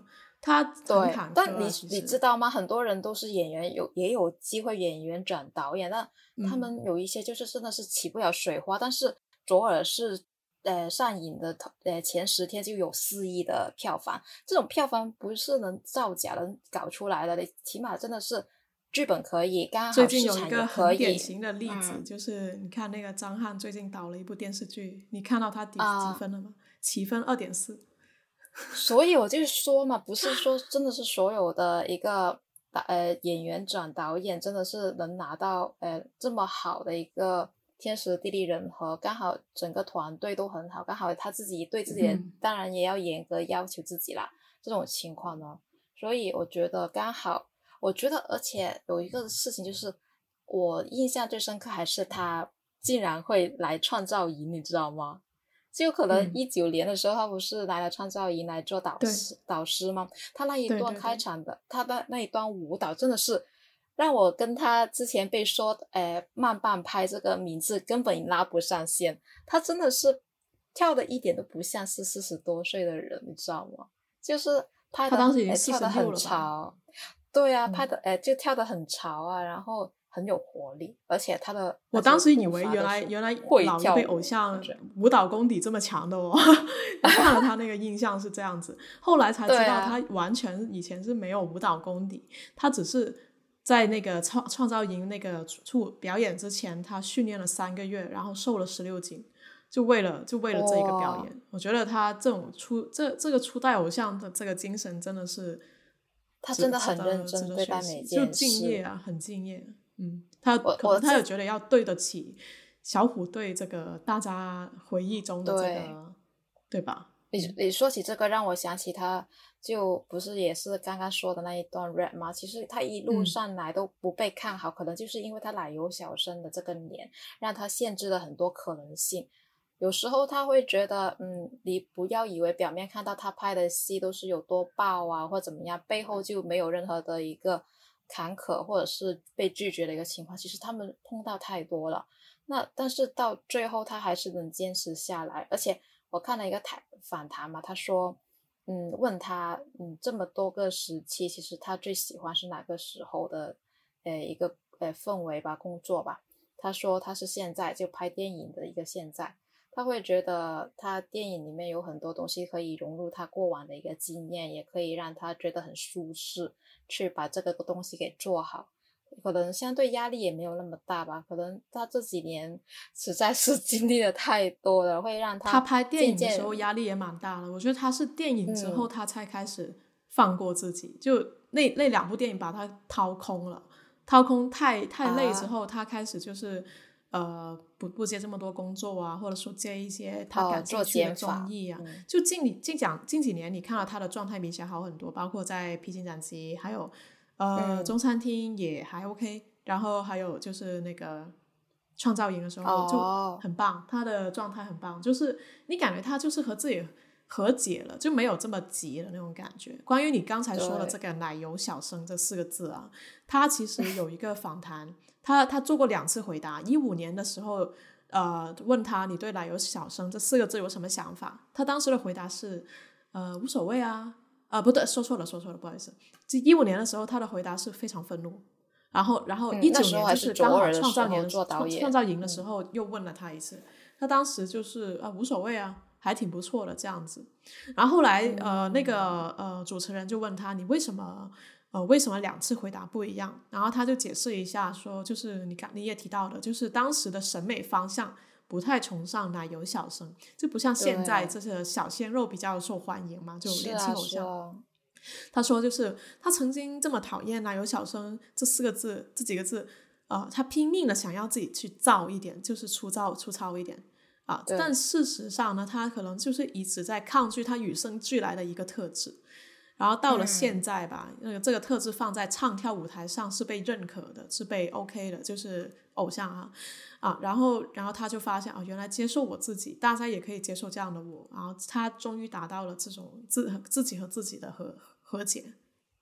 他对，但你你知道吗？很多人都是演员，有也有机会演员转导演，但他们有一些就是真的是起不了水花。但是左耳是。呃，上映的头呃前十天就有四亿的票房，这种票房不是能造假能搞出来的，起码真的是剧本可以，刚好最近有一个很典型的例子，就是你看那个张翰最近导了一部电视剧，你看到他几几分了吗？起分二点四。所以我就说嘛，不是说真的是所有的一个导呃演员转导演，真的是能拿到呃这么好的一个。天时地利人和，刚好整个团队都很好，刚好他自己对自己当然也要严格要求自己啦。这种情况呢，所以我觉得刚好，我觉得而且有一个事情就是，我印象最深刻还是他竟然会来创造营，你知道吗？就可能一九年的时候，他不是来了创造营来做导师导师吗？他那一段开场的，他的那一段舞蹈真的是。让我跟他之前被说，呃，慢半拍这个名字根本拉不上线。他真的是跳的一点都不像是四十多岁的人，你知道吗？就是拍的，跳的很潮。对啊，拍的，哎，就跳的很潮啊，然后很有活力，而且他的，我当时以为原来原来老一辈偶像舞蹈功底这么强的哦，看了他那个印象是这样子，后来才知道他完全以前是没有舞蹈功底，他只是。在那个创创造营那个出表演之前，他训练了三个月，然后瘦了十六斤，就为了就为了这一个表演。我觉得他这种初这这个初代偶像的这个精神真的是，他真的很认真对待每件事，就敬业啊，很敬业。嗯，他可能他也觉得要对得起小虎队这个大家回忆中的这个，对吧？你你说起这个，让我想起他。就不是也是刚刚说的那一段 rap 吗？其实他一路上来都不被看好，可能就是因为他奶油小生的这个脸，让他限制了很多可能性。有时候他会觉得，嗯，你不要以为表面看到他拍的戏都是有多爆啊，或怎么样，背后就没有任何的一个坎坷或者是被拒绝的一个情况。其实他们碰到太多了，那但是到最后他还是能坚持下来。而且我看了一个台访谈嘛，他说。嗯，问他，嗯，这么多个时期，其实他最喜欢是哪个时候的，呃，一个呃氛围吧，工作吧。他说他是现在就拍电影的一个现在，他会觉得他电影里面有很多东西可以融入他过往的一个经验，也可以让他觉得很舒适，去把这个东西给做好。可能相对压力也没有那么大吧，可能他这几年实在是 经历的太多了，会让他他拍电影的时候压力也蛮大的。我觉得他是电影之后他才开始放过自己，就那那两部电影把他掏空了，掏空太太累之后，他开始就是呃不不接这么多工作啊，或者说接一些他感兴趣的综艺啊。就近近讲近几年，你看到他的状态明显好很多，包括在《披荆斩棘》还有。呃，中餐厅也还 OK，然后还有就是那个创造营的时候就很棒，他的状态很棒，就是你感觉他就是和自己和解了，就没有这么急的那种感觉。关于你刚才说的这个“奶油小生”这四个字啊，他其实有一个访谈他他做过两次回答，一五年的时候，呃，问他你对奶油小生这四个字有什么想法？他当时的回答是，呃，无所谓啊，啊，不对，说错了，说错了，不好意思。这一五年的时候，他的回答是非常愤怒。然后，然后一九年就是刚好创造年创创造营的时候，又问了他一次，他当时就是啊无所谓啊，还挺不错的这样子。然后后来呃那个呃主持人就问他你为什么呃为什么两次回答不一样？然后他就解释一下说就是你刚你也提到的，就是当时的审美方向不太崇尚奶油小生，就不像现在这些小鲜肉比较受欢迎嘛，就年轻偶像。他说：“就是他曾经这么讨厌奶油小生这四个字，这几个字，呃，他拼命的想要自己去造一点，就是粗糙粗糙一点啊。但事实上呢，他可能就是一直在抗拒他与生俱来的一个特质。然后到了现在吧，那个这个特质放在唱跳舞台上是被认可的，是被 OK 的，就是偶像啊啊。然后，然后他就发现啊，原来接受我自己，大家也可以接受这样的我。然后他终于达到了这种自自己和自己的和。”和解，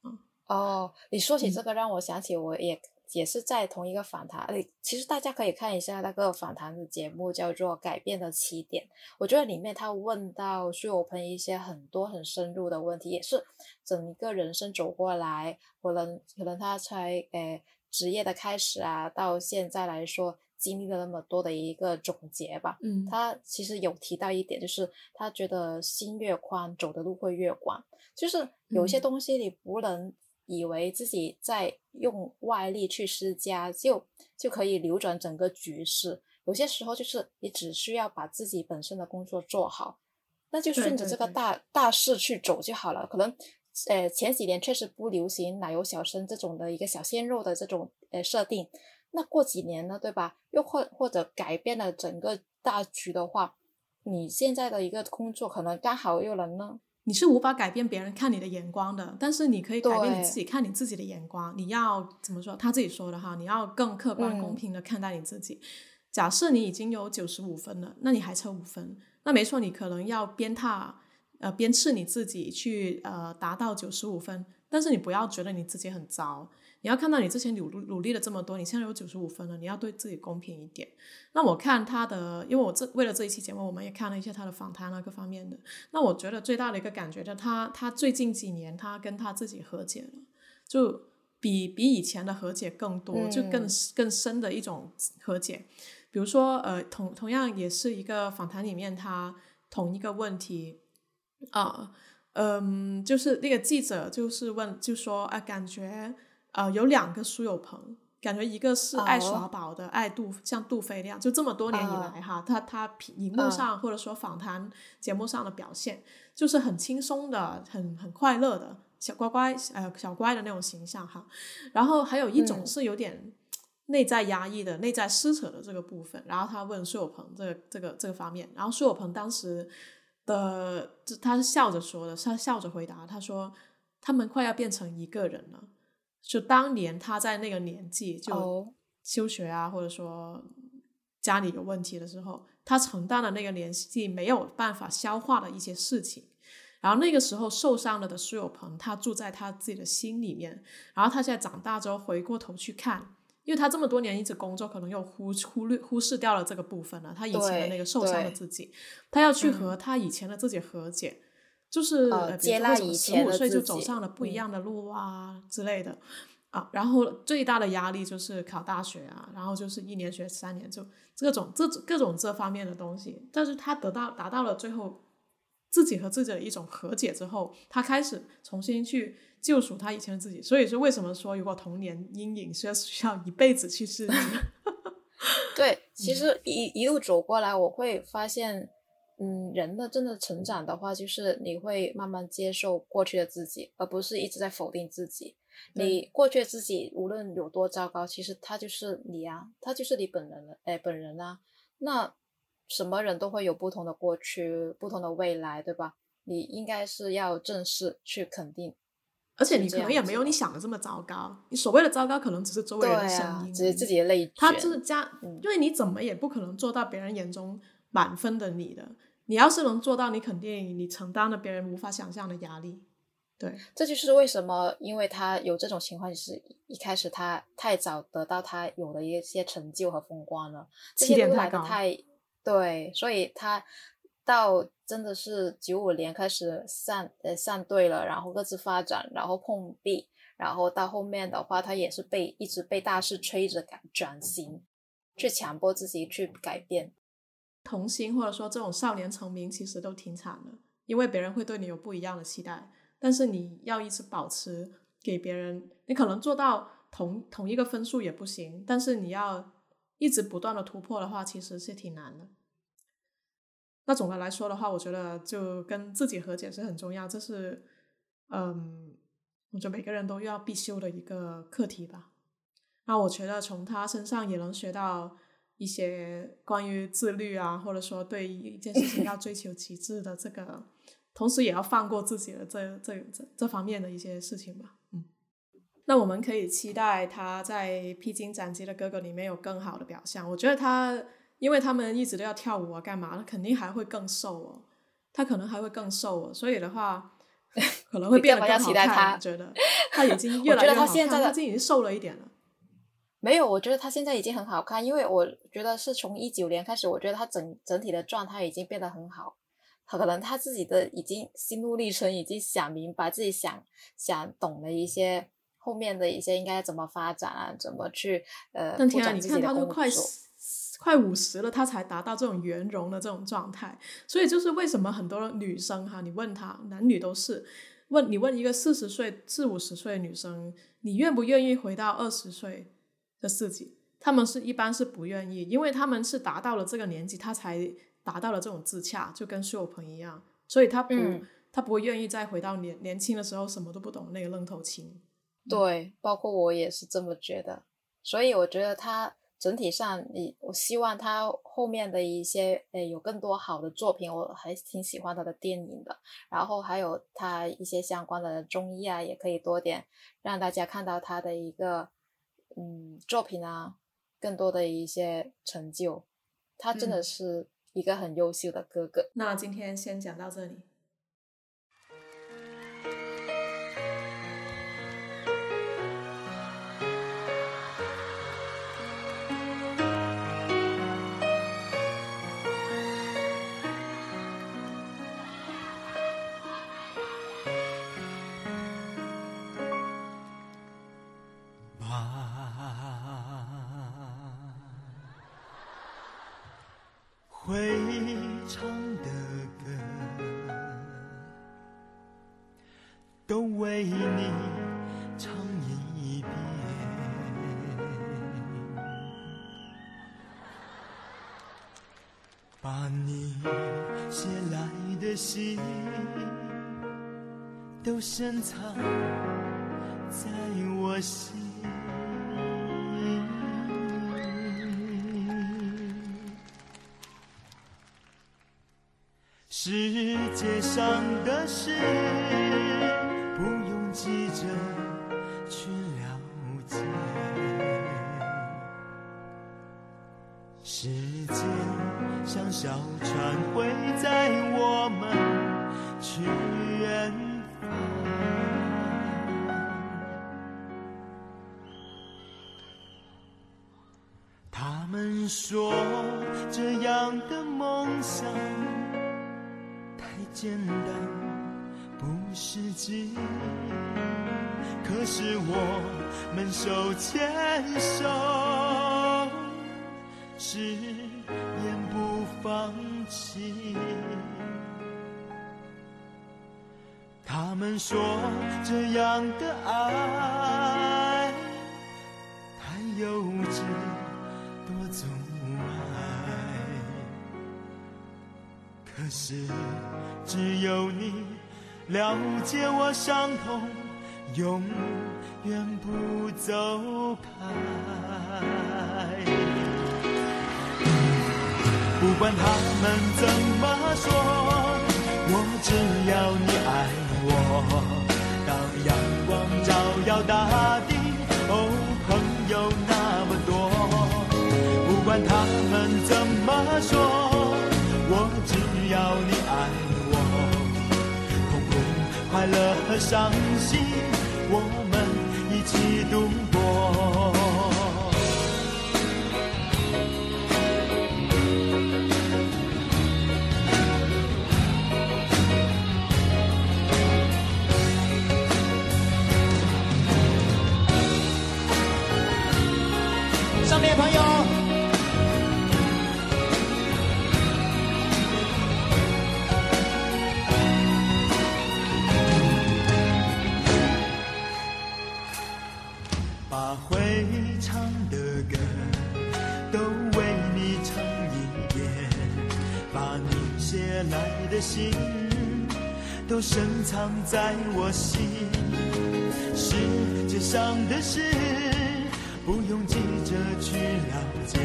嗯哦，你说起这个，让我想起我也也是在同一个访谈，诶，其实大家可以看一下那个访谈的节目，叫做《改变的起点》。我觉得里面他问到徐有朋一些很多很深入的问题，也是整个人生走过来，可能可能他才诶职业的开始啊，到现在来说经历了那么多的一个总结吧。嗯，他其实有提到一点，就是他觉得心越宽，走的路会越广。就是有些东西你不能以为自己在用外力去施加就就可以扭转整个局势，有些时候就是你只需要把自己本身的工作做好，那就顺着这个大大势去走就好了。可能呃前几年确实不流行奶油小生这种的一个小鲜肉的这种呃设定，那过几年呢，对吧？又或或者改变了整个大局的话，你现在的一个工作可能刚好又能呢。你是无法改变别人看你的眼光的，但是你可以改变你自己看你自己的眼光。你要怎么说？他自己说的哈，你要更客观公平的看待你自己。假设你已经有九十五分了，那你还差五分，那没错，你可能要鞭挞呃鞭笞你自己去呃达到九十五分，但是你不要觉得你自己很糟。你要看到你之前努努力了这么多，你现在有九十五分了，你要对自己公平一点。那我看他的，因为我这为了这一期节目，我们也看了一些他的访谈啊，各方面的。那我觉得最大的一个感觉，就他他最近几年他跟他自己和解了，就比比以前的和解更多，就更更深的一种和解。比如说，呃，同同样也是一个访谈里面，他同一个问题啊，嗯，就是那个记者就是问，就说啊，感觉。呃，有两个苏有朋，感觉一个是爱耍宝的，爱杜像杜飞那样，就这么多年以来哈，他他荧幕上或者说访谈节目上的表现，就是很轻松的，很很快乐的小乖乖，呃小乖的那种形象哈。然后还有一种是有点内在压抑的、内在撕扯的这个部分。然后他问苏有朋这个这个这个方面，然后苏有朋当时的他是笑着说的，他笑着回答，他说他们快要变成一个人了。就当年他在那个年纪就休学啊，或者说家里有问题的时候，他承担了那个年纪没有办法消化的一些事情。然后那个时候受伤了的苏有朋，他住在他自己的心里面。然后他现在长大之后回过头去看，因为他这么多年一直工作，可能又忽忽略忽视掉了这个部分了。他以前的那个受伤的自己，他要去和他以前的自己和解。就是接纳以前十五岁就走上了不一样的路啊之类的啊，然后最大的压力就是考大学啊，然后就是一年学三年，就各种这各种这方面的东西。但是他得到达到了最后自己和自己的一种和解之后，他开始重新去救赎他以前的自己。所以说，为什么说如果童年阴影是要需要一辈子去治愈？对，其实一一路走过来，我会发现。嗯，人的真的成长的话，就是你会慢慢接受过去的自己，而不是一直在否定自己。你过去的自己无论有多糟糕，其实他就是你啊，他就是你本人了，哎，本人啊。那什么人都会有不同的过去，不同的未来，对吧？你应该是要正视去肯定，而且你可能也没有你想的这么糟糕。你所谓的糟糕，可能只是周围人的声音，只是自己的内卷。他就是加，因为你怎么也不可能做到别人眼中满分的你的。你要是能做到，你肯定你承担了别人无法想象的压力。对，这就是为什么，因为他有这种情况，就是一开始他太早得到他有的一些成就和风光了，这些都来的太对，所以他到真的是九五年开始散呃散队了，然后各自发展，然后碰壁，然后到后面的话，他也是被一直被大势催着改转型，去强迫自己去改变。童星或者说这种少年成名，其实都挺惨的，因为别人会对你有不一样的期待。但是你要一直保持给别人，你可能做到同同一个分数也不行，但是你要一直不断的突破的话，其实是挺难的。那总的来说的话，我觉得就跟自己和解是很重要，这是嗯，我觉得每个人都要必修的一个课题吧。那我觉得从他身上也能学到一些关于自律啊，或者说对一件事情要追求极致的这个。同时也要放过自己的这这这这方面的一些事情吧，嗯，那我们可以期待他在《披荆斩棘的哥哥》里面有更好的表现。我觉得他，因为他们一直都要跳舞啊，干嘛？他肯定还会更瘦哦，他可能还会更瘦哦，所以的话 可能会变得更好看。我觉得他已经 越来越好看，他现在已经瘦了一点了。没有，我觉得他现在已经很好看，因为我觉得是从一九年开始，我觉得他整整体的状态已经变得很好。可能他自己的已经心路历程已经想明白，自己想想懂了一些后面的一些应该怎么发展啊，怎么去呃。但天啊，你看他都快快五十了，他才达到这种圆融的这种状态。所以就是为什么很多女生哈，你问她，男女都是问你问一个四十岁、四五十岁的女生，你愿不愿意回到二十岁的自己？他们是一般是不愿意，因为他们是达到了这个年纪，他才。达到了这种自洽，就跟苏有朋一样，所以他不，他不会愿意再回到年年轻的时候什么都不懂那个愣头青。对，包括我也是这么觉得。所以我觉得他整体上，你我希望他后面的一些诶有更多好的作品，我还挺喜欢他的电影的。然后还有他一些相关的综艺啊，也可以多点让大家看到他的一个嗯作品啊，更多的一些成就。他真的是。一个很优秀的哥哥。那今天先讲到这里。藏在我心。世界上的事，不用计较们手牵手，誓言不放弃。他们说这样的爱太幼稚，多阻碍。可是只有你了解我伤痛，永远不走开。不管他们怎么说，我只要你爱。我当阳光照耀大地，哦，朋友那么多，不管他们怎么说，我只要你爱我，痛苦快乐和伤心，我一起度过。把会唱的歌都为你唱一遍，把你写来的信都深藏在我心。世界上的事不用急着去了解，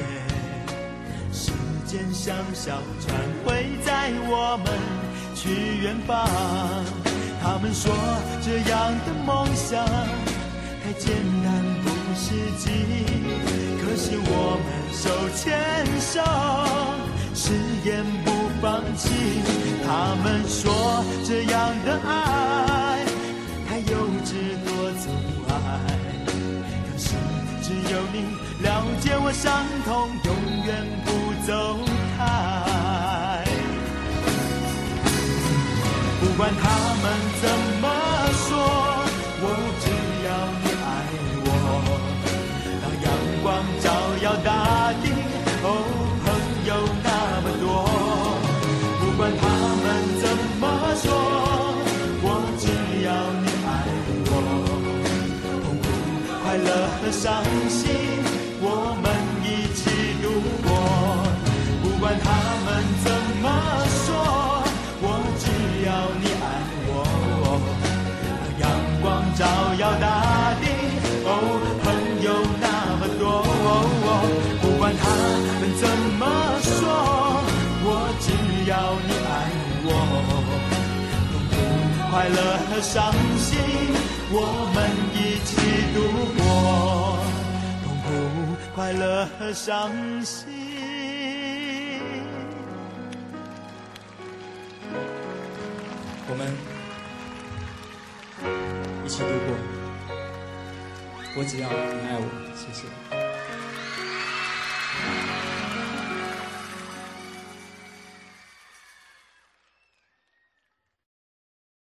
时间像小船会载我们去远方。他们说这样的梦想。太简单不实际，可是我们手牵手，誓言不放弃。他们说这样的爱太幼稚多阻碍，可是只有你了解我伤痛，永远不走开。不管他们怎么快乐和伤心，我们一起度过。不管他们怎么说，我只要你爱我，阳光照耀大地，哦，朋友那么多。不管他们怎么说，我只要你爱我。痛苦、快乐和伤心，我们度过。痛苦、快乐和伤心，我们一起度过。我只要你爱我，